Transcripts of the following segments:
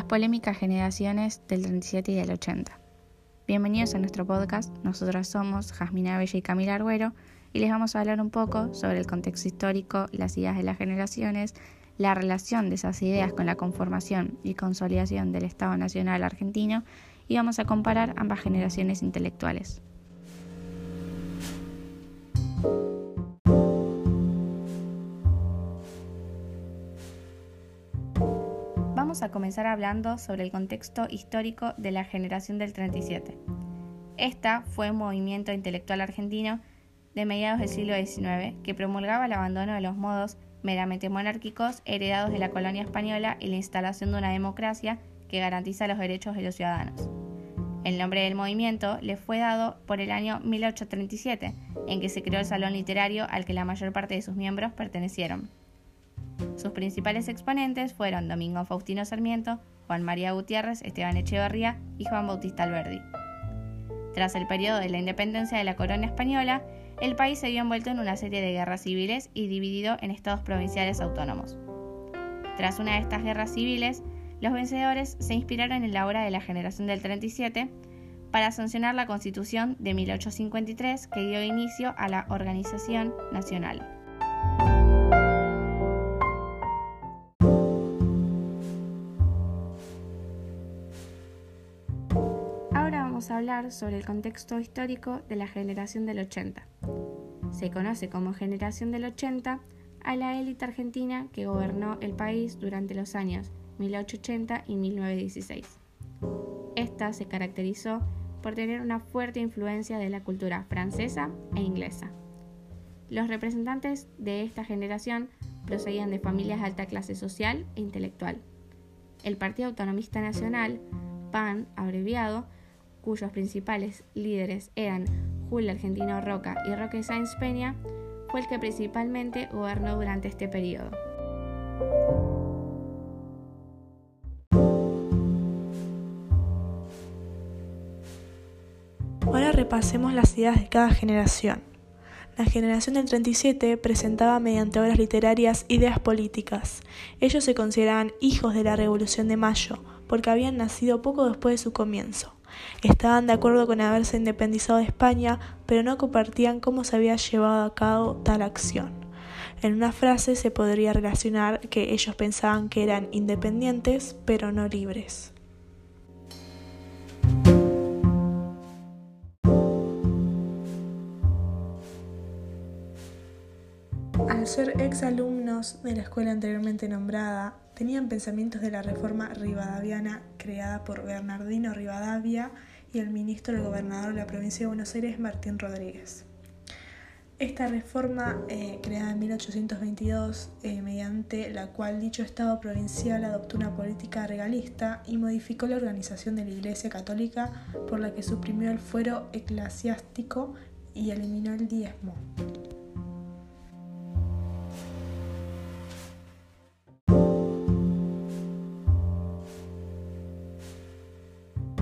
las polémicas generaciones del 37 y del 80. Bienvenidos a nuestro podcast, nosotros somos Jasmina Bella y Camila Arguero y les vamos a hablar un poco sobre el contexto histórico, las ideas de las generaciones, la relación de esas ideas con la conformación y consolidación del Estado Nacional argentino y vamos a comparar ambas generaciones intelectuales. A comenzar hablando sobre el contexto histórico de la generación del 37. Esta fue un movimiento intelectual argentino de mediados del siglo XIX que promulgaba el abandono de los modos meramente monárquicos heredados de la colonia española y la instalación de una democracia que garantiza los derechos de los ciudadanos. El nombre del movimiento le fue dado por el año 1837, en que se creó el salón literario al que la mayor parte de sus miembros pertenecieron. Sus principales exponentes fueron Domingo Faustino Sarmiento, Juan María Gutiérrez, Esteban Echeverría y Juan Bautista Alberdi. Tras el periodo de la independencia de la corona española, el país se vio envuelto en una serie de guerras civiles y dividido en estados provinciales autónomos. Tras una de estas guerras civiles, los vencedores se inspiraron en la obra de la generación del 37 para sancionar la Constitución de 1853 que dio inicio a la Organización Nacional. Hablar sobre el contexto histórico de la generación del 80. Se conoce como generación del 80 a la élite argentina que gobernó el país durante los años 1880 y 1916. Esta se caracterizó por tener una fuerte influencia de la cultura francesa e inglesa. Los representantes de esta generación procedían de familias de alta clase social e intelectual. El Partido Autonomista Nacional, PAN abreviado, cuyos principales líderes eran Julio Argentino Roca y Roque Sáenz Peña, fue el que principalmente gobernó durante este periodo. Ahora repasemos las ideas de cada generación. La generación del 37 presentaba mediante obras literarias ideas políticas. Ellos se consideraban hijos de la Revolución de Mayo, porque habían nacido poco después de su comienzo. Estaban de acuerdo con haberse independizado de España, pero no compartían cómo se había llevado a cabo tal acción. En una frase se podría relacionar que ellos pensaban que eran independientes, pero no libres. Al ser exalumnos de la escuela anteriormente nombrada, tenían pensamientos de la reforma rivadaviana creada por Bernardino Rivadavia y el ministro del gobernador de la provincia de Buenos Aires, Martín Rodríguez. Esta reforma, eh, creada en 1822, eh, mediante la cual dicho Estado provincial adoptó una política regalista y modificó la organización de la Iglesia Católica, por la que suprimió el fuero eclesiástico y eliminó el diezmo.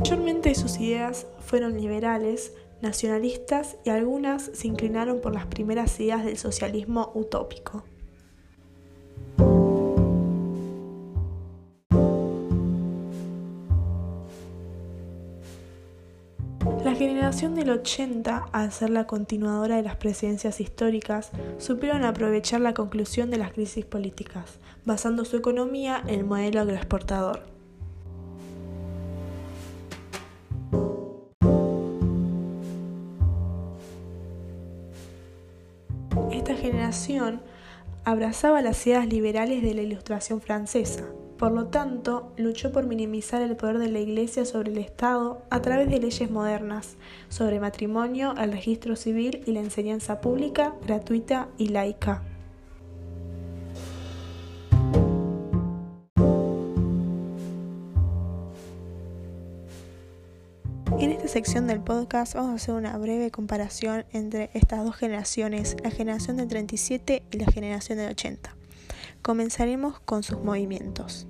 Mayormente sus ideas fueron liberales, nacionalistas y algunas se inclinaron por las primeras ideas del socialismo utópico. La generación del 80, al ser la continuadora de las presidencias históricas, supieron aprovechar la conclusión de las crisis políticas, basando su economía en el modelo agroexportador. Generación abrazaba las ideas liberales de la Ilustración francesa. Por lo tanto, luchó por minimizar el poder de la Iglesia sobre el Estado a través de leyes modernas sobre matrimonio, el registro civil y la enseñanza pública, gratuita y laica. En esta sección del podcast vamos a hacer una breve comparación entre estas dos generaciones, la generación del 37 y la generación del 80. Comenzaremos con sus movimientos.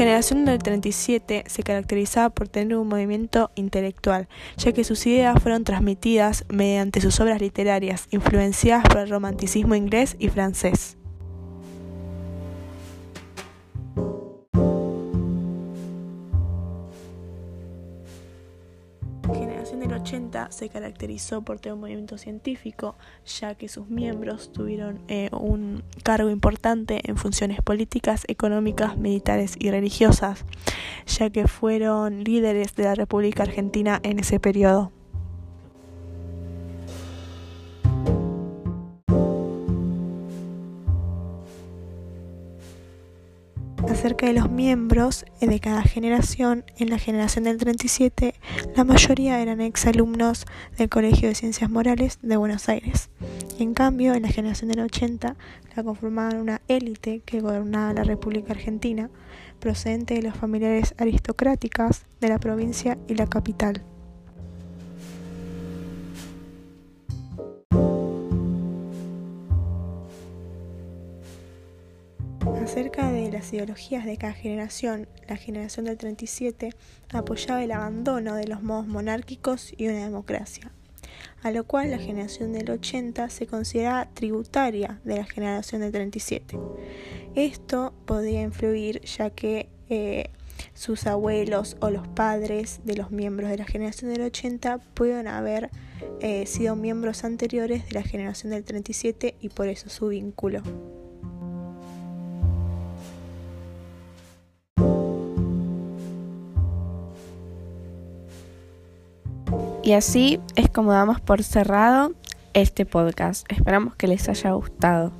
Generación del 37 se caracterizaba por tener un movimiento intelectual, ya que sus ideas fueron transmitidas mediante sus obras literarias, influenciadas por el romanticismo inglés y francés. Del 80 se caracterizó por tener un movimiento científico, ya que sus miembros tuvieron eh, un cargo importante en funciones políticas, económicas, militares y religiosas, ya que fueron líderes de la República Argentina en ese periodo. Acerca de los miembros de cada generación, en la generación del 37, la mayoría eran exalumnos del Colegio de Ciencias Morales de Buenos Aires. En cambio, en la generación del 80, la conformaban una élite que gobernaba la República Argentina, procedente de las familiares aristocráticas de la provincia y la capital. Acerca de las ideologías de cada generación, la generación del 37 apoyaba el abandono de los modos monárquicos y una democracia, a lo cual la generación del 80 se consideraba tributaria de la generación del 37. Esto podía influir ya que eh, sus abuelos o los padres de los miembros de la generación del 80 pueden haber eh, sido miembros anteriores de la generación del 37 y por eso su vínculo. Y así es como damos por cerrado este podcast. Esperamos que les haya gustado.